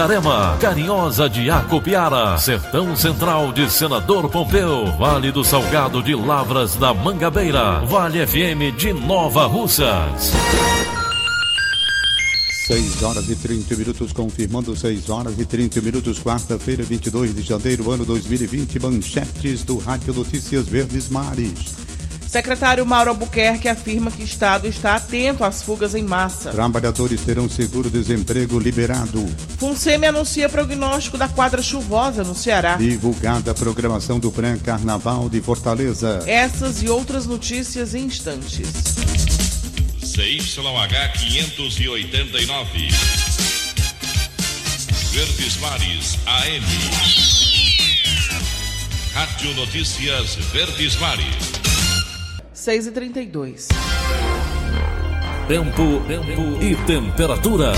Itarema, Carinhosa de Acopiara, Sertão Central de Senador Pompeu, Vale do Salgado de Lavras da Mangabeira, Vale FM de Nova Russas. 6 horas e 30 minutos, confirmando 6 horas e 30 minutos, quarta-feira, 22 de janeiro, ano 2020, manchetes do Rádio Notícias Verdes Mares. Secretário Mauro Albuquerque afirma que o Estado está atento às fugas em massa. Trabalhadores terão seguro-desemprego liberado. FUNSEMI anuncia prognóstico da quadra chuvosa no Ceará. Divulgada a programação do pré-carnaval de Fortaleza. Essas e outras notícias em instantes. CYH 589. Verdes Mares AM. Rádio Notícias Verdes Mares. 6 e 32 Tempo, tempo e temperatura.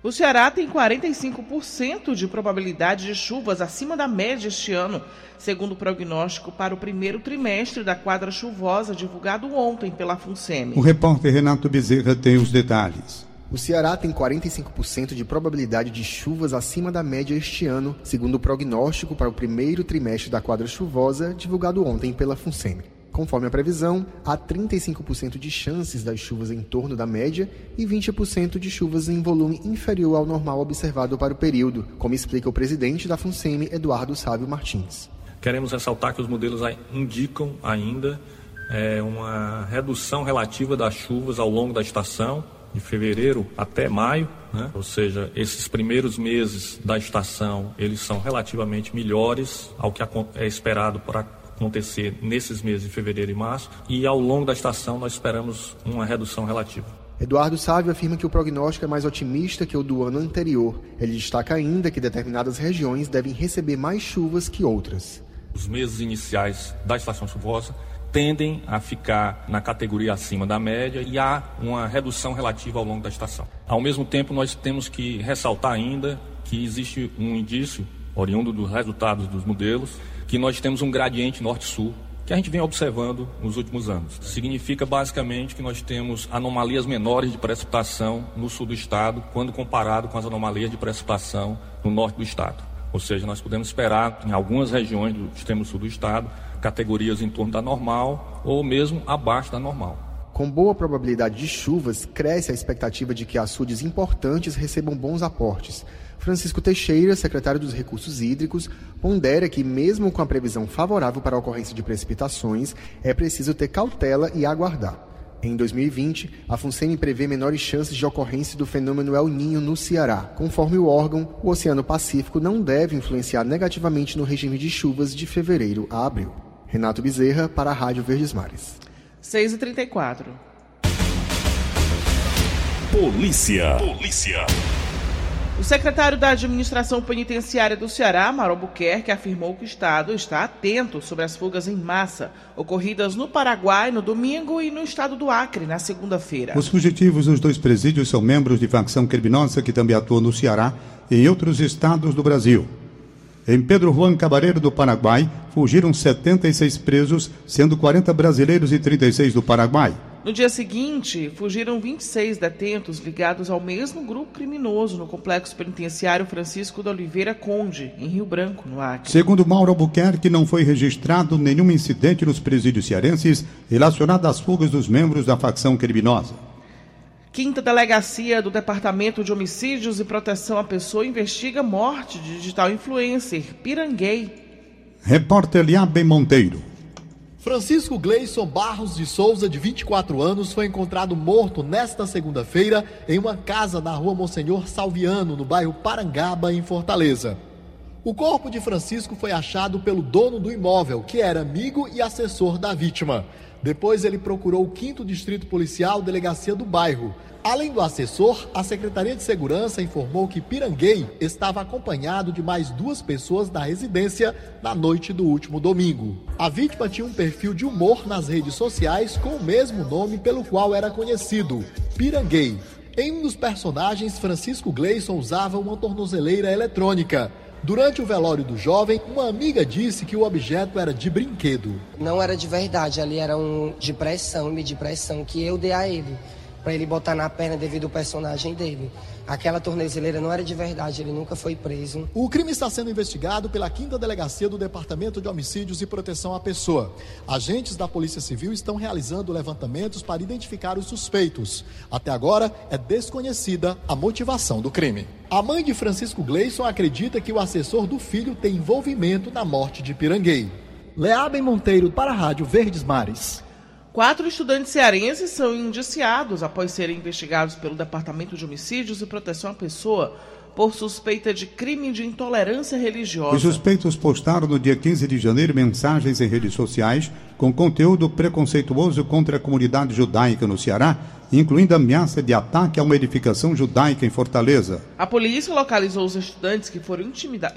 O Ceará tem 45% de probabilidade de chuvas acima da média este ano, segundo o prognóstico para o primeiro trimestre da quadra chuvosa divulgado ontem pela FUNSEMI. O repórter Renato Bezerra tem os detalhes. O Ceará tem 45% de probabilidade de chuvas acima da média este ano, segundo o prognóstico para o primeiro trimestre da quadra chuvosa, divulgado ontem pela FUNSEMI. Conforme a previsão, há 35% de chances das chuvas em torno da média e 20% de chuvas em volume inferior ao normal observado para o período, como explica o presidente da FUNSEMI, Eduardo Sábio Martins. Queremos ressaltar que os modelos indicam ainda é, uma redução relativa das chuvas ao longo da estação, de fevereiro até maio, né? ou seja, esses primeiros meses da estação eles são relativamente melhores ao que é esperado para acontecer nesses meses de fevereiro e março, e ao longo da estação nós esperamos uma redução relativa. Eduardo Sávio afirma que o prognóstico é mais otimista que o do ano anterior. Ele destaca ainda que determinadas regiões devem receber mais chuvas que outras. Os meses iniciais da estação chuvosa tendem a ficar na categoria acima da média e há uma redução relativa ao longo da estação. Ao mesmo tempo, nós temos que ressaltar ainda que existe um indício, oriundo dos resultados dos modelos, que nós temos um gradiente norte-sul que a gente vem observando nos últimos anos. Significa basicamente que nós temos anomalias menores de precipitação no sul do estado, quando comparado com as anomalias de precipitação no norte do estado. Ou seja, nós podemos esperar em algumas regiões do extremo sul do estado categorias em torno da normal ou mesmo abaixo da normal. Com boa probabilidade de chuvas, cresce a expectativa de que açudes importantes recebam bons aportes. Francisco Teixeira, secretário dos Recursos Hídricos, pondera que, mesmo com a previsão favorável para a ocorrência de precipitações, é preciso ter cautela e aguardar. Em 2020, a FUNSEMI prevê menores chances de ocorrência do fenômeno El Ninho no Ceará. Conforme o órgão, o Oceano Pacífico não deve influenciar negativamente no regime de chuvas de fevereiro a abril. Renato Bezerra, para a Rádio Verdes Mares. 6h34. Polícia. Polícia. O secretário da Administração Penitenciária do Ceará, Mauro Buquerque, afirmou que o Estado está atento sobre as fugas em massa ocorridas no Paraguai no domingo e no estado do Acre na segunda-feira. Os fugitivos dos dois presídios são membros de facção criminosa que também atua no Ceará e em outros estados do Brasil. Em Pedro Juan Cabareiro do Paraguai, fugiram 76 presos, sendo 40 brasileiros e 36 do Paraguai. No dia seguinte, fugiram 26 detentos ligados ao mesmo grupo criminoso no complexo penitenciário Francisco da Oliveira Conde, em Rio Branco, no Acre. Segundo Mauro Albuquerque, não foi registrado nenhum incidente nos presídios cearenses relacionado às fugas dos membros da facção criminosa. Quinta Delegacia do Departamento de Homicídios e Proteção à Pessoa investiga morte de digital influencer Piranguei. Repórter Liaben Monteiro. Francisco Gleison Barros de Souza, de 24 anos, foi encontrado morto nesta segunda-feira em uma casa na rua Monsenhor Salviano, no bairro Parangaba, em Fortaleza. O corpo de Francisco foi achado pelo dono do imóvel, que era amigo e assessor da vítima. Depois ele procurou o 5 Distrito Policial, delegacia do bairro, Além do assessor, a Secretaria de Segurança informou que Piranguei estava acompanhado de mais duas pessoas da residência na noite do último domingo. A vítima tinha um perfil de humor nas redes sociais com o mesmo nome pelo qual era conhecido, Piranguei. Em um dos personagens, Francisco Gleison usava uma tornozeleira eletrônica. Durante o velório do jovem, uma amiga disse que o objeto era de brinquedo. Não era de verdade, ali era um de pressão, de pressão que eu dei a ele para ele botar na perna devido ao personagem dele. Aquela tornezeleira não era de verdade, ele nunca foi preso. O crime está sendo investigado pela quinta delegacia do Departamento de Homicídios e Proteção à Pessoa. Agentes da Polícia Civil estão realizando levantamentos para identificar os suspeitos. Até agora é desconhecida a motivação do crime. A mãe de Francisco Gleison acredita que o assessor do filho tem envolvimento na morte de Piranguei. Leabem Monteiro para a Rádio Verdes Mares. Quatro estudantes cearenses são indiciados após serem investigados pelo Departamento de Homicídios e Proteção à Pessoa por suspeita de crime de intolerância religiosa. Os suspeitos postaram no dia 15 de janeiro mensagens em redes sociais com conteúdo preconceituoso contra a comunidade judaica no Ceará incluindo ameaça de ataque a uma edificação judaica em Fortaleza. A polícia localizou os estudantes que foram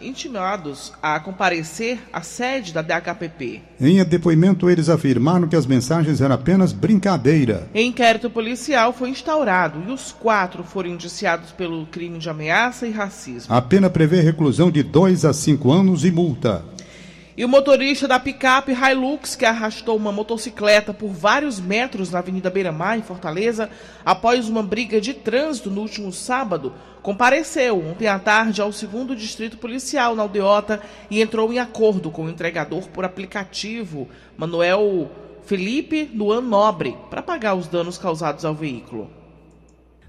intimados a comparecer à sede da DHPP. Em depoimento, eles afirmaram que as mensagens eram apenas brincadeira. Inquérito policial foi instaurado e os quatro foram indiciados pelo crime de ameaça e racismo. A pena prevê reclusão de dois a cinco anos e multa. E o motorista da picape Hilux, que arrastou uma motocicleta por vários metros na Avenida Beira-Mar, em Fortaleza, após uma briga de trânsito no último sábado, compareceu ontem à tarde ao segundo distrito policial na Aldeota e entrou em acordo com o entregador por aplicativo, Manuel Felipe Luan Nobre, para pagar os danos causados ao veículo.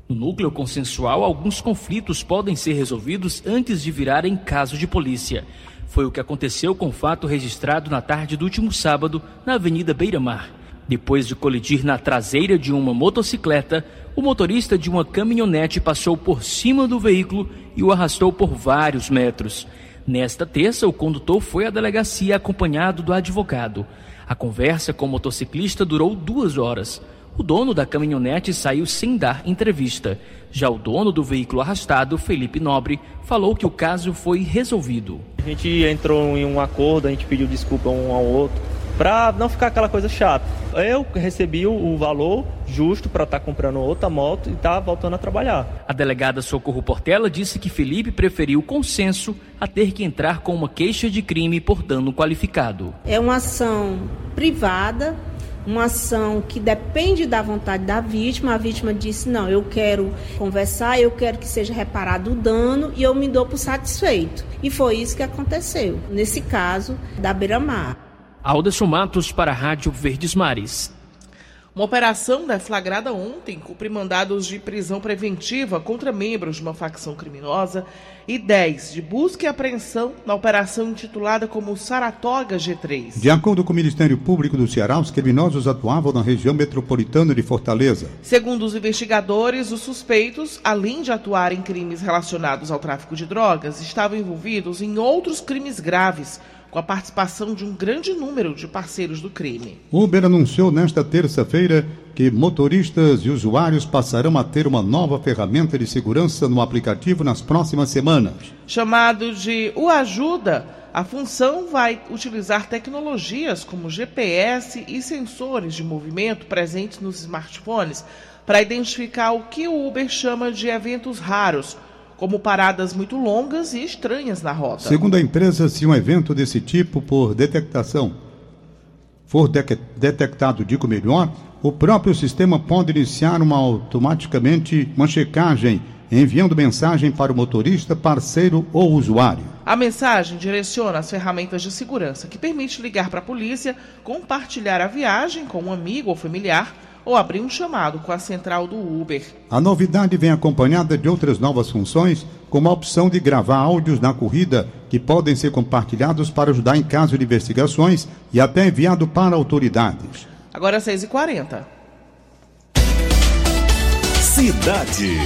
No núcleo consensual, alguns conflitos podem ser resolvidos antes de virarem caso de polícia. Foi o que aconteceu com o fato registrado na tarde do último sábado na Avenida Beira Mar. Depois de colidir na traseira de uma motocicleta, o motorista de uma caminhonete passou por cima do veículo e o arrastou por vários metros. Nesta terça, o condutor foi à delegacia acompanhado do advogado. A conversa com o motociclista durou duas horas. O dono da caminhonete saiu sem dar entrevista. Já o dono do veículo arrastado, Felipe Nobre, falou que o caso foi resolvido. A gente entrou em um acordo, a gente pediu desculpa um ao outro, para não ficar aquela coisa chata. Eu recebi o valor justo para estar tá comprando outra moto e estar tá voltando a trabalhar. A delegada Socorro Portela disse que Felipe preferiu consenso a ter que entrar com uma queixa de crime por dano qualificado. É uma ação privada uma ação que depende da vontade da vítima. A vítima disse: Não, eu quero conversar, eu quero que seja reparado o dano e eu me dou por satisfeito. E foi isso que aconteceu, nesse caso da Beira-Mar. Alderson Matos para a Rádio Verdes Mares. Uma operação deflagrada ontem cumpre mandados de prisão preventiva contra membros de uma facção criminosa e 10 de busca e apreensão na operação intitulada como Saratoga G3. De acordo com o Ministério Público do Ceará, os criminosos atuavam na região metropolitana de Fortaleza. Segundo os investigadores, os suspeitos, além de atuar em crimes relacionados ao tráfico de drogas, estavam envolvidos em outros crimes graves com a participação de um grande número de parceiros do crime. Uber anunciou nesta terça-feira que motoristas e usuários passarão a ter uma nova ferramenta de segurança no aplicativo nas próximas semanas. Chamado de O Ajuda, a função vai utilizar tecnologias como GPS e sensores de movimento presentes nos smartphones para identificar o que o Uber chama de eventos raros como paradas muito longas e estranhas na rota. Segundo a empresa, se um evento desse tipo por detectação for de detectado, digo melhor, o próprio sistema pode iniciar uma automaticamente uma checagem, enviando mensagem para o motorista, parceiro ou usuário. A mensagem direciona as ferramentas de segurança que permite ligar para a polícia, compartilhar a viagem com um amigo ou familiar ou abrir um chamado com a central do Uber. A novidade vem acompanhada de outras novas funções, como a opção de gravar áudios na corrida, que podem ser compartilhados para ajudar em caso de investigações e até enviado para autoridades. Agora é 6h40. Cidade.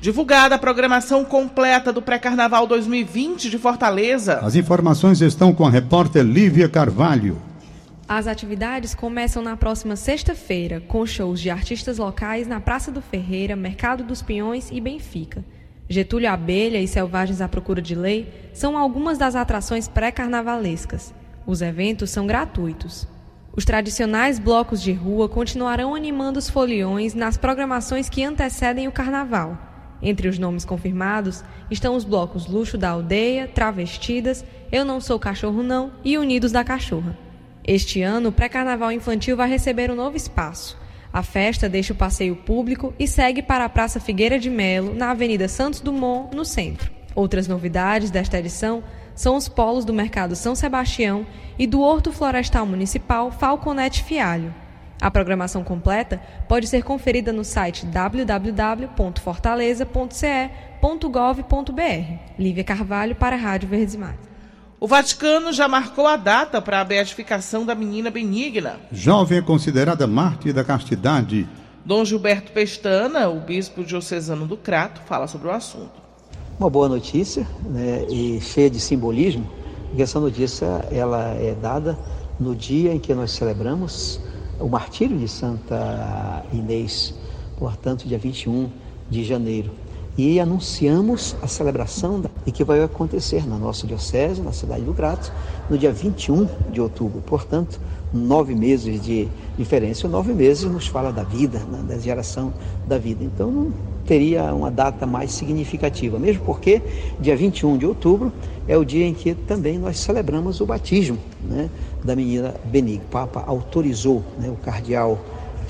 Divulgada a programação completa do Pré-Carnaval 2020 de Fortaleza. As informações estão com a repórter Lívia Carvalho. As atividades começam na próxima sexta-feira, com shows de artistas locais na Praça do Ferreira, Mercado dos Pinhões e Benfica. Getúlio Abelha e Selvagens à Procura de Lei são algumas das atrações pré-carnavalescas. Os eventos são gratuitos. Os tradicionais blocos de rua continuarão animando os foliões nas programações que antecedem o carnaval. Entre os nomes confirmados estão os blocos Luxo da Aldeia, Travestidas, Eu Não Sou Cachorro Não e Unidos da Cachorra. Este ano, o pré-carnaval infantil vai receber um novo espaço. A festa deixa o passeio público e segue para a Praça Figueira de Melo, na Avenida Santos Dumont, no centro. Outras novidades desta edição são os polos do Mercado São Sebastião e do Horto Florestal Municipal Falconete Fialho. A programação completa pode ser conferida no site www.fortaleza.ce.gov.br. Lívia Carvalho para a Rádio Verdes Mares. O Vaticano já marcou a data para a beatificação da menina benigna. Jovem é considerada mártir da castidade. Dom Gilberto Pestana, o bispo diocesano do Crato, fala sobre o assunto. Uma boa notícia, né, e cheia de simbolismo, porque essa notícia ela é dada no dia em que nós celebramos o martírio de Santa Inês, portanto, dia 21 de janeiro e anunciamos a celebração e que vai acontecer na nossa diocese, na cidade do Crato, no dia 21 de outubro. Portanto, nove meses de diferença. nove meses nos fala da vida, né, da geração da vida. Então, não teria uma data mais significativa, mesmo porque dia 21 de outubro é o dia em que também nós celebramos o batismo né, da menina Benigna. O Papa autorizou né, o cardeal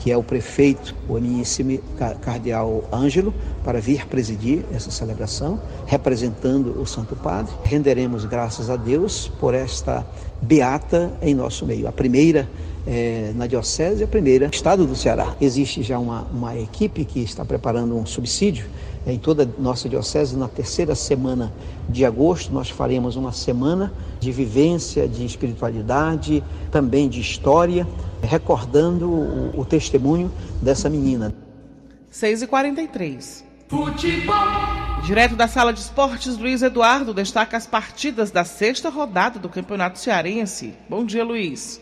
que é o prefeito, o eminente cardeal Ângelo, para vir presidir essa celebração, representando o Santo Padre. Renderemos graças a Deus por esta beata em nosso meio. A primeira é, na Diocese, a primeira no estado do Ceará. Existe já uma, uma equipe que está preparando um subsídio em toda a nossa diocese, na terceira semana de agosto, nós faremos uma semana de vivência, de espiritualidade, também de história, recordando o, o testemunho dessa menina. 6h43. Futebol. Direto da sala de esportes, Luiz Eduardo destaca as partidas da sexta rodada do Campeonato Cearense. Bom dia, Luiz.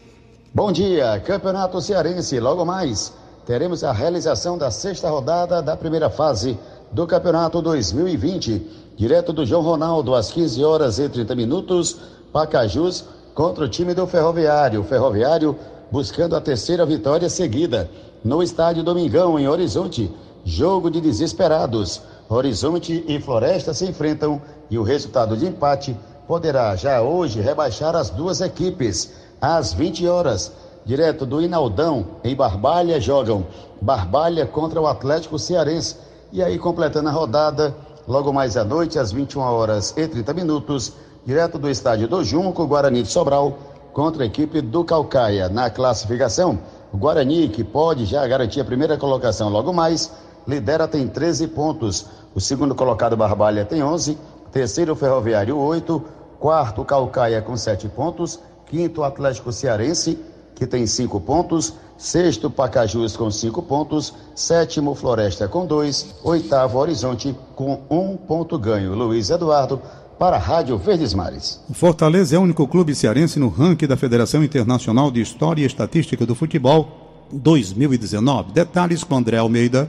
Bom dia, Campeonato Cearense. Logo mais, teremos a realização da sexta rodada da primeira fase do Campeonato 2020, direto do João Ronaldo, às 15 horas e 30 minutos, Pacajus contra o time do Ferroviário. O Ferroviário buscando a terceira vitória seguida no estádio Domingão, em Horizonte. Jogo de desesperados. Horizonte e Floresta se enfrentam e o resultado de empate poderá já hoje rebaixar as duas equipes. Às 20 horas, direto do Inaldão, em Barbalha, jogam Barbalha contra o Atlético Cearense e aí, completando a rodada, logo mais à noite, às 21 horas e 30 minutos, direto do estádio do Junco, Guarani de Sobral, contra a equipe do Calcaia. Na classificação, o Guarani, que pode já garantir a primeira colocação logo mais, lidera, tem 13 pontos. O segundo colocado, Barbalha, tem 11. Terceiro, Ferroviário, 8. Quarto, Calcaia, com 7 pontos. Quinto, Atlético Cearense, que tem 5 pontos. Sexto, Pacajus com cinco pontos. Sétimo, Floresta com dois. Oitavo, Horizonte com um ponto ganho. Luiz Eduardo para a Rádio Verdes Mares. O Fortaleza é o único clube cearense no ranking da Federação Internacional de História e Estatística do Futebol 2019. Detalhes com André Almeida.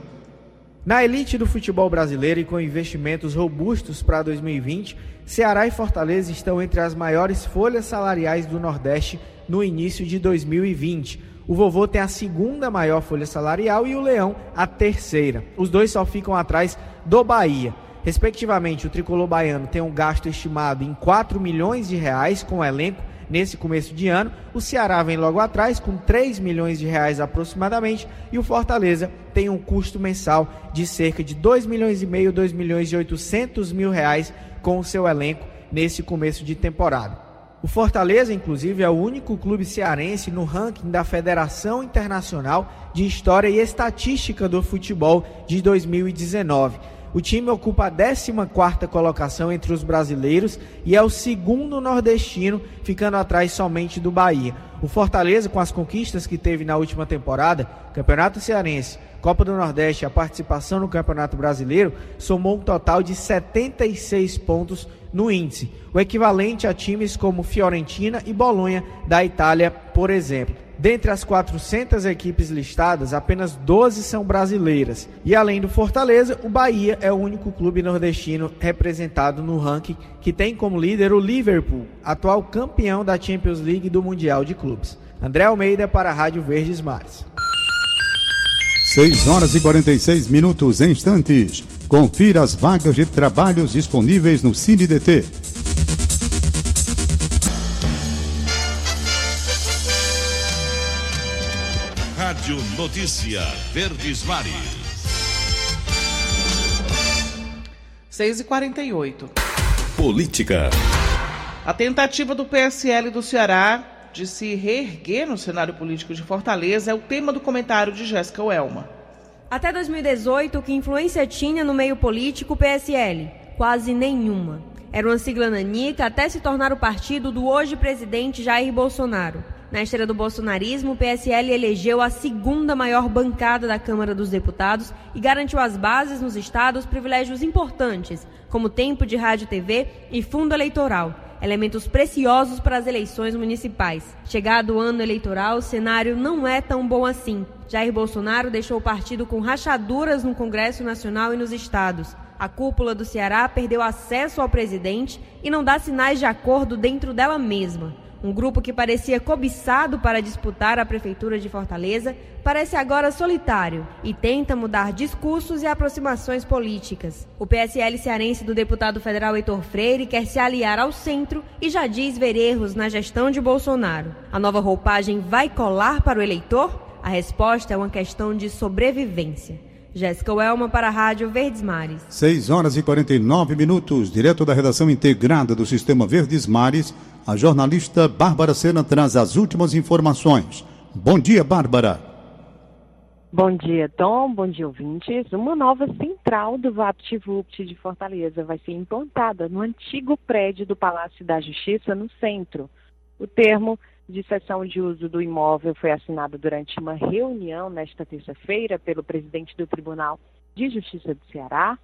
Na elite do futebol brasileiro e com investimentos robustos para 2020, Ceará e Fortaleza estão entre as maiores folhas salariais do Nordeste no início de 2020. O vovô tem a segunda maior folha salarial e o Leão a terceira. Os dois só ficam atrás do Bahia. Respectivamente, o tricolor baiano tem um gasto estimado em 4 milhões de reais com o elenco Nesse começo de ano, o Ceará vem logo atrás com 3 milhões de reais aproximadamente e o Fortaleza tem um custo mensal de cerca de 2 milhões e meio, 2 milhões e 800 mil reais com o seu elenco nesse começo de temporada. O Fortaleza, inclusive, é o único clube cearense no ranking da Federação Internacional de História e Estatística do Futebol de 2019. O time ocupa a 14ª colocação entre os brasileiros e é o segundo nordestino, ficando atrás somente do Bahia. O Fortaleza, com as conquistas que teve na última temporada, Campeonato Cearense, Copa do Nordeste a participação no Campeonato Brasileiro, somou um total de 76 pontos no índice, o equivalente a times como Fiorentina e Bolonha da Itália, por exemplo. Dentre as 400 equipes listadas, apenas 12 são brasileiras. E além do Fortaleza, o Bahia é o único clube nordestino representado no ranking que tem como líder o Liverpool, atual campeão da Champions League do Mundial de Clubes. André Almeida para a Rádio Verdes Mares. 6 horas e 46 minutos em instantes. Confira as vagas de trabalhos disponíveis no CineDT. Rádio Notícia Verdes Mares. 6 e 48 Política. A tentativa do PSL do Ceará de se reerguer no cenário político de Fortaleza é o tema do comentário de Jéssica Welma. Até 2018, que influência tinha no meio político o PSL? Quase nenhuma. Era uma sigla nanica até se tornar o partido do hoje presidente Jair Bolsonaro. Na esteira do bolsonarismo, o PSL elegeu a segunda maior bancada da Câmara dos Deputados e garantiu às bases nos estados privilégios importantes, como tempo de rádio e TV e fundo eleitoral, elementos preciosos para as eleições municipais. Chegado o ano eleitoral, o cenário não é tão bom assim. Jair Bolsonaro deixou o partido com rachaduras no Congresso Nacional e nos estados. A cúpula do Ceará perdeu acesso ao presidente e não dá sinais de acordo dentro dela mesma. Um grupo que parecia cobiçado para disputar a prefeitura de Fortaleza parece agora solitário e tenta mudar discursos e aproximações políticas. O PSL cearense do deputado federal Heitor Freire quer se aliar ao centro e já diz ver erros na gestão de Bolsonaro. A nova roupagem vai colar para o eleitor? A resposta é uma questão de sobrevivência. Jéssica Welma para a Rádio Verdes Mares. 6 horas e 49 minutos, direto da redação integrada do Sistema Verdes Mares, a jornalista Bárbara Sena traz as últimas informações. Bom dia, Bárbara. Bom dia, Tom. Bom dia, ouvintes. Uma nova central do VaptVupt de Fortaleza vai ser implantada no antigo prédio do Palácio da Justiça, no centro. O termo de cessão de uso do imóvel foi assinado durante uma reunião nesta terça-feira pelo presidente do Tribunal de Justiça do Ceará,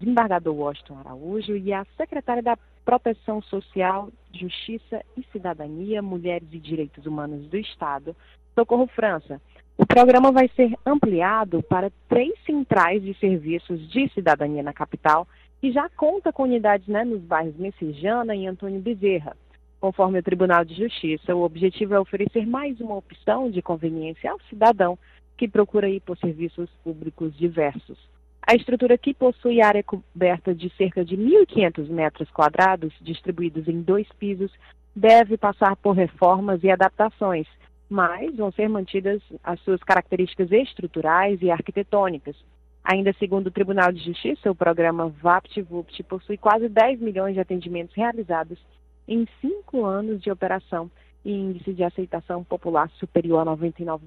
desembargador Washington Araújo, e a secretária da Proteção Social, Justiça e Cidadania, Mulheres e Direitos Humanos do Estado, Socorro França. O programa vai ser ampliado para três centrais de serviços de cidadania na capital, que já conta com unidades né, nos bairros Messejana e Antônio Bezerra. Conforme o Tribunal de Justiça, o objetivo é oferecer mais uma opção de conveniência ao cidadão que procura ir por serviços públicos diversos. A estrutura que possui área coberta de cerca de 1.500 metros quadrados, distribuídos em dois pisos, deve passar por reformas e adaptações, mas vão ser mantidas as suas características estruturais e arquitetônicas. Ainda segundo o Tribunal de Justiça, o programa VaptVupt possui quase 10 milhões de atendimentos realizados em cinco anos de operação e índice de aceitação popular superior a 99%.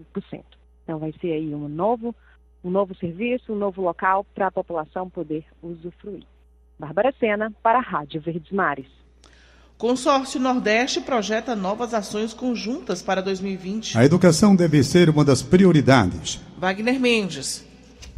Então vai ser aí um novo um novo serviço, um novo local para a população poder usufruir. Bárbara Sena, para a Rádio Verdes Mares. Consórcio Nordeste projeta novas ações conjuntas para 2020. A educação deve ser uma das prioridades. Wagner Mendes.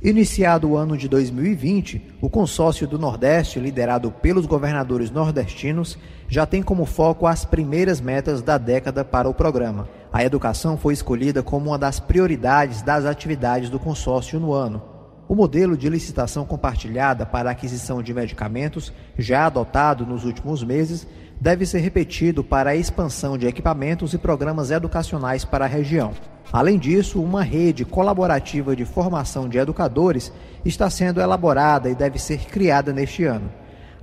Iniciado o ano de 2020, o Consórcio do Nordeste, liderado pelos governadores nordestinos, já tem como foco as primeiras metas da década para o programa. A educação foi escolhida como uma das prioridades das atividades do consórcio no ano. O modelo de licitação compartilhada para aquisição de medicamentos, já adotado nos últimos meses, deve ser repetido para a expansão de equipamentos e programas educacionais para a região. Além disso, uma rede colaborativa de formação de educadores está sendo elaborada e deve ser criada neste ano.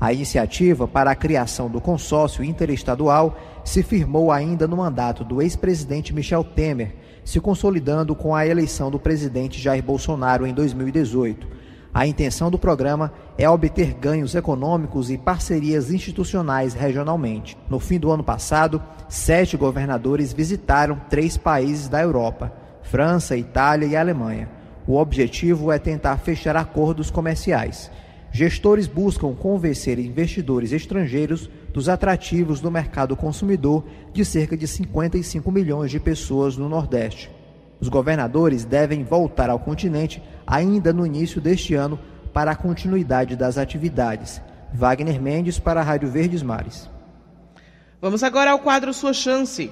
A iniciativa para a criação do consórcio interestadual se firmou ainda no mandato do ex-presidente Michel Temer, se consolidando com a eleição do presidente Jair Bolsonaro em 2018. A intenção do programa é obter ganhos econômicos e parcerias institucionais regionalmente. No fim do ano passado, sete governadores visitaram três países da Europa: França, Itália e Alemanha. O objetivo é tentar fechar acordos comerciais. Gestores buscam convencer investidores estrangeiros dos atrativos do mercado consumidor de cerca de 55 milhões de pessoas no Nordeste. Os governadores devem voltar ao continente ainda no início deste ano para a continuidade das atividades. Wagner Mendes para a Rádio Verdes Mares. Vamos agora ao quadro Sua Chance.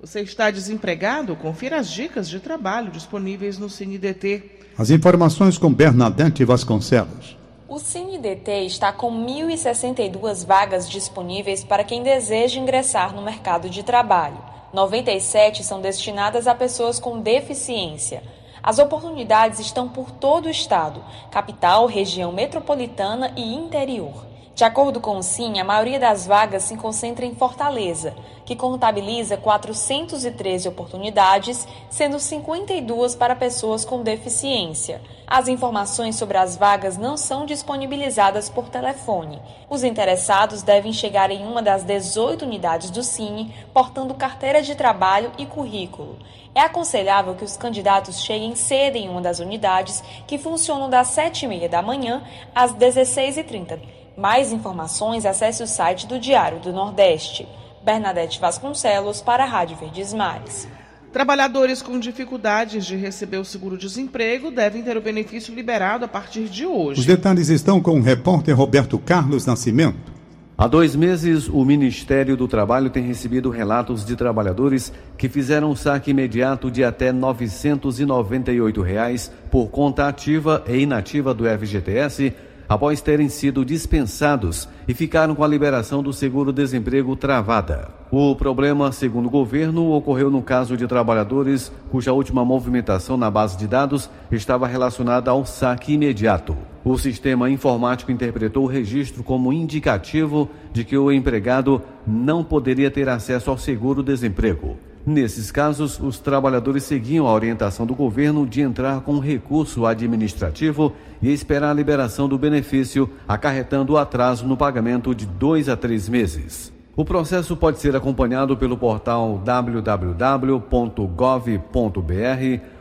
Você está desempregado? Confira as dicas de trabalho disponíveis no CineDT. As informações com Bernadette Vasconcelos. O CineDT está com 1.062 vagas disponíveis para quem deseja ingressar no mercado de trabalho. 97 são destinadas a pessoas com deficiência. As oportunidades estão por todo o estado, capital, região metropolitana e interior. De acordo com o Sim, a maioria das vagas se concentra em Fortaleza, que contabiliza 413 oportunidades, sendo 52 para pessoas com deficiência. As informações sobre as vagas não são disponibilizadas por telefone. Os interessados devem chegar em uma das 18 unidades do Cine, portando carteira de trabalho e currículo. É aconselhável que os candidatos cheguem cedo em uma das unidades, que funcionam das 7h30 da manhã às 16h30. Mais informações, acesse o site do Diário do Nordeste. Bernadette Vasconcelos para a Rádio Verdes Mares. Trabalhadores com dificuldades de receber o seguro-desemprego devem ter o benefício liberado a partir de hoje. Os detalhes estão com o repórter Roberto Carlos Nascimento. Há dois meses, o Ministério do Trabalho tem recebido relatos de trabalhadores que fizeram um saque imediato de até 998 reais por conta ativa e inativa do FGTS após terem sido dispensados e ficaram com a liberação do seguro-desemprego travada. O problema, segundo o governo, ocorreu no caso de trabalhadores cuja última movimentação na base de dados estava relacionada ao saque imediato. O sistema informático interpretou o registro como indicativo de que o empregado não poderia ter acesso ao seguro-desemprego. Nesses casos, os trabalhadores seguiam a orientação do governo de entrar com recurso administrativo e esperar a liberação do benefício, acarretando atraso no pagamento de dois a três meses. O processo pode ser acompanhado pelo portal www.gov.br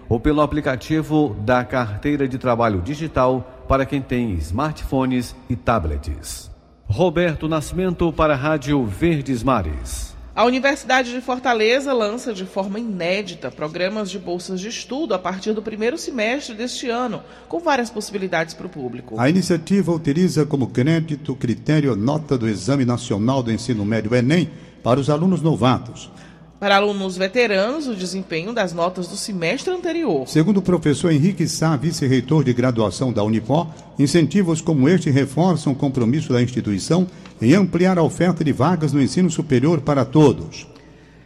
ou pelo aplicativo da Carteira de Trabalho Digital para quem tem smartphones e tablets. Roberto Nascimento para a Rádio Verdes Mares. A Universidade de Fortaleza lança de forma inédita programas de bolsas de estudo a partir do primeiro semestre deste ano, com várias possibilidades para o público. A iniciativa utiliza como crédito o critério nota do Exame Nacional do Ensino Médio Enem para os alunos novatos. Para alunos veteranos, o desempenho das notas do semestre anterior. Segundo o professor Henrique Sá, vice-reitor de graduação da Unipó, incentivos como este reforçam o compromisso da instituição em ampliar a oferta de vagas no ensino superior para todos.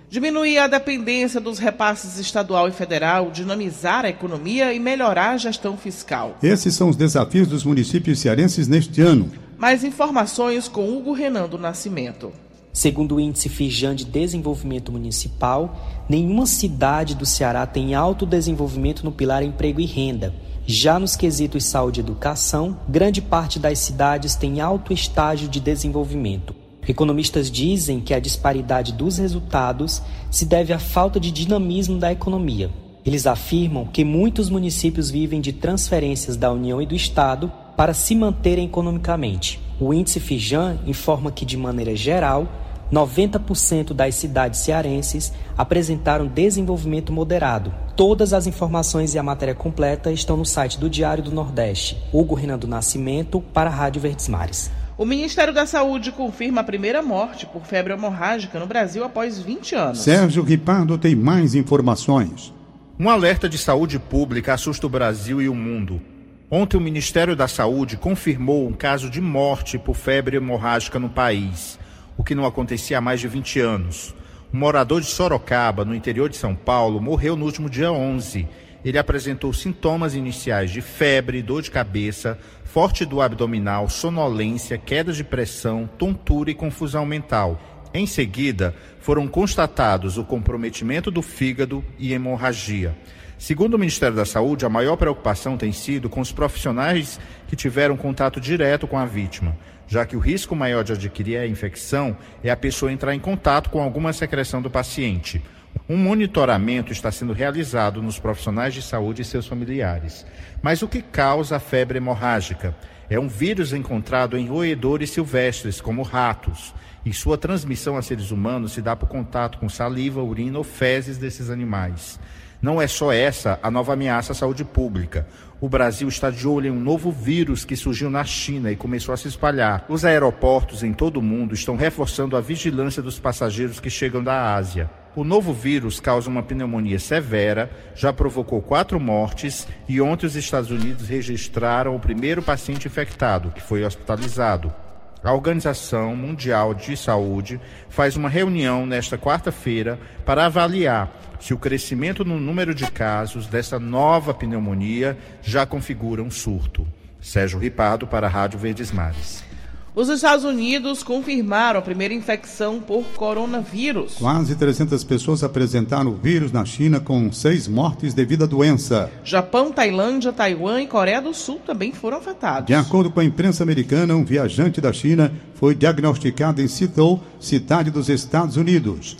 Diminuir a dependência dos repasses estadual e federal, dinamizar a economia e melhorar a gestão fiscal. Esses são os desafios dos municípios cearenses neste ano. Mais informações com Hugo Renan do Nascimento. Segundo o Índice Fijan de Desenvolvimento Municipal, nenhuma cidade do Ceará tem alto desenvolvimento no pilar emprego e renda. Já nos quesitos saúde e educação, grande parte das cidades tem alto estágio de desenvolvimento. Economistas dizem que a disparidade dos resultados se deve à falta de dinamismo da economia. Eles afirmam que muitos municípios vivem de transferências da União e do Estado para se manterem economicamente. O índice Fijan informa que, de maneira geral, 90% das cidades cearenses apresentaram desenvolvimento moderado. Todas as informações e a matéria completa estão no site do Diário do Nordeste. Hugo Renan do Nascimento, para a Rádio Verdes Mares. O Ministério da Saúde confirma a primeira morte por febre hemorrágica no Brasil após 20 anos. Sérgio Ripardo tem mais informações. Um alerta de saúde pública assusta o Brasil e o mundo. Ontem, o Ministério da Saúde confirmou um caso de morte por febre hemorrágica no país, o que não acontecia há mais de 20 anos. Um morador de Sorocaba, no interior de São Paulo, morreu no último dia 11. ele apresentou sintomas iniciais de febre, dor de cabeça, forte do abdominal, sonolência, queda de pressão, tontura e confusão mental. Em seguida, foram constatados o comprometimento do fígado e hemorragia. Segundo o Ministério da Saúde, a maior preocupação tem sido com os profissionais que tiveram contato direto com a vítima, já que o risco maior de adquirir a infecção é a pessoa entrar em contato com alguma secreção do paciente. Um monitoramento está sendo realizado nos profissionais de saúde e seus familiares. Mas o que causa a febre hemorrágica? É um vírus encontrado em roedores silvestres, como ratos, e sua transmissão a seres humanos se dá por contato com saliva, urina ou fezes desses animais. Não é só essa a nova ameaça à saúde pública. O Brasil está de olho em um novo vírus que surgiu na China e começou a se espalhar. Os aeroportos em todo o mundo estão reforçando a vigilância dos passageiros que chegam da Ásia. O novo vírus causa uma pneumonia severa, já provocou quatro mortes e ontem os Estados Unidos registraram o primeiro paciente infectado, que foi hospitalizado. A Organização Mundial de Saúde faz uma reunião nesta quarta-feira para avaliar se o crescimento no número de casos dessa nova pneumonia já configura um surto. Sérgio Ripado para a Rádio Verdes Mares. Os Estados Unidos confirmaram a primeira infecção por coronavírus. Quase 300 pessoas apresentaram o vírus na China, com seis mortes devido à doença. Japão, Tailândia, Taiwan e Coreia do Sul também foram afetados. De acordo com a imprensa americana, um viajante da China foi diagnosticado em Seattle, cidade dos Estados Unidos.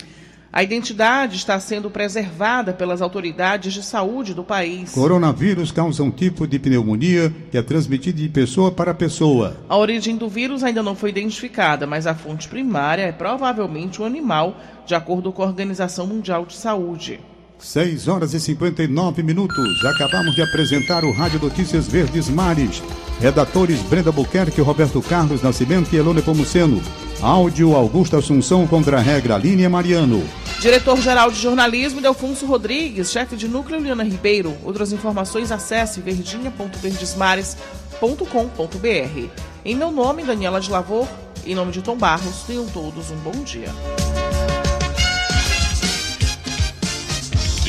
A identidade está sendo preservada pelas autoridades de saúde do país. Coronavírus causa um tipo de pneumonia que é transmitido de pessoa para pessoa. A origem do vírus ainda não foi identificada, mas a fonte primária é provavelmente um animal, de acordo com a Organização Mundial de Saúde. 6 horas e 59 minutos. Acabamos de apresentar o Rádio Notícias Verdes Mares. Redatores Brenda Buquerque, Roberto Carlos Nascimento e Elone Pomuceno. Áudio Augusto Assunção contra a regra Linha Mariano. Diretor-geral de jornalismo Delfonso Rodrigues, chefe de núcleo Liana Ribeiro. Outras informações acesse verdinha.verdesmares.com.br. Em meu nome, Daniela de Lavor, em nome de Tom Barros, tenham todos um bom dia.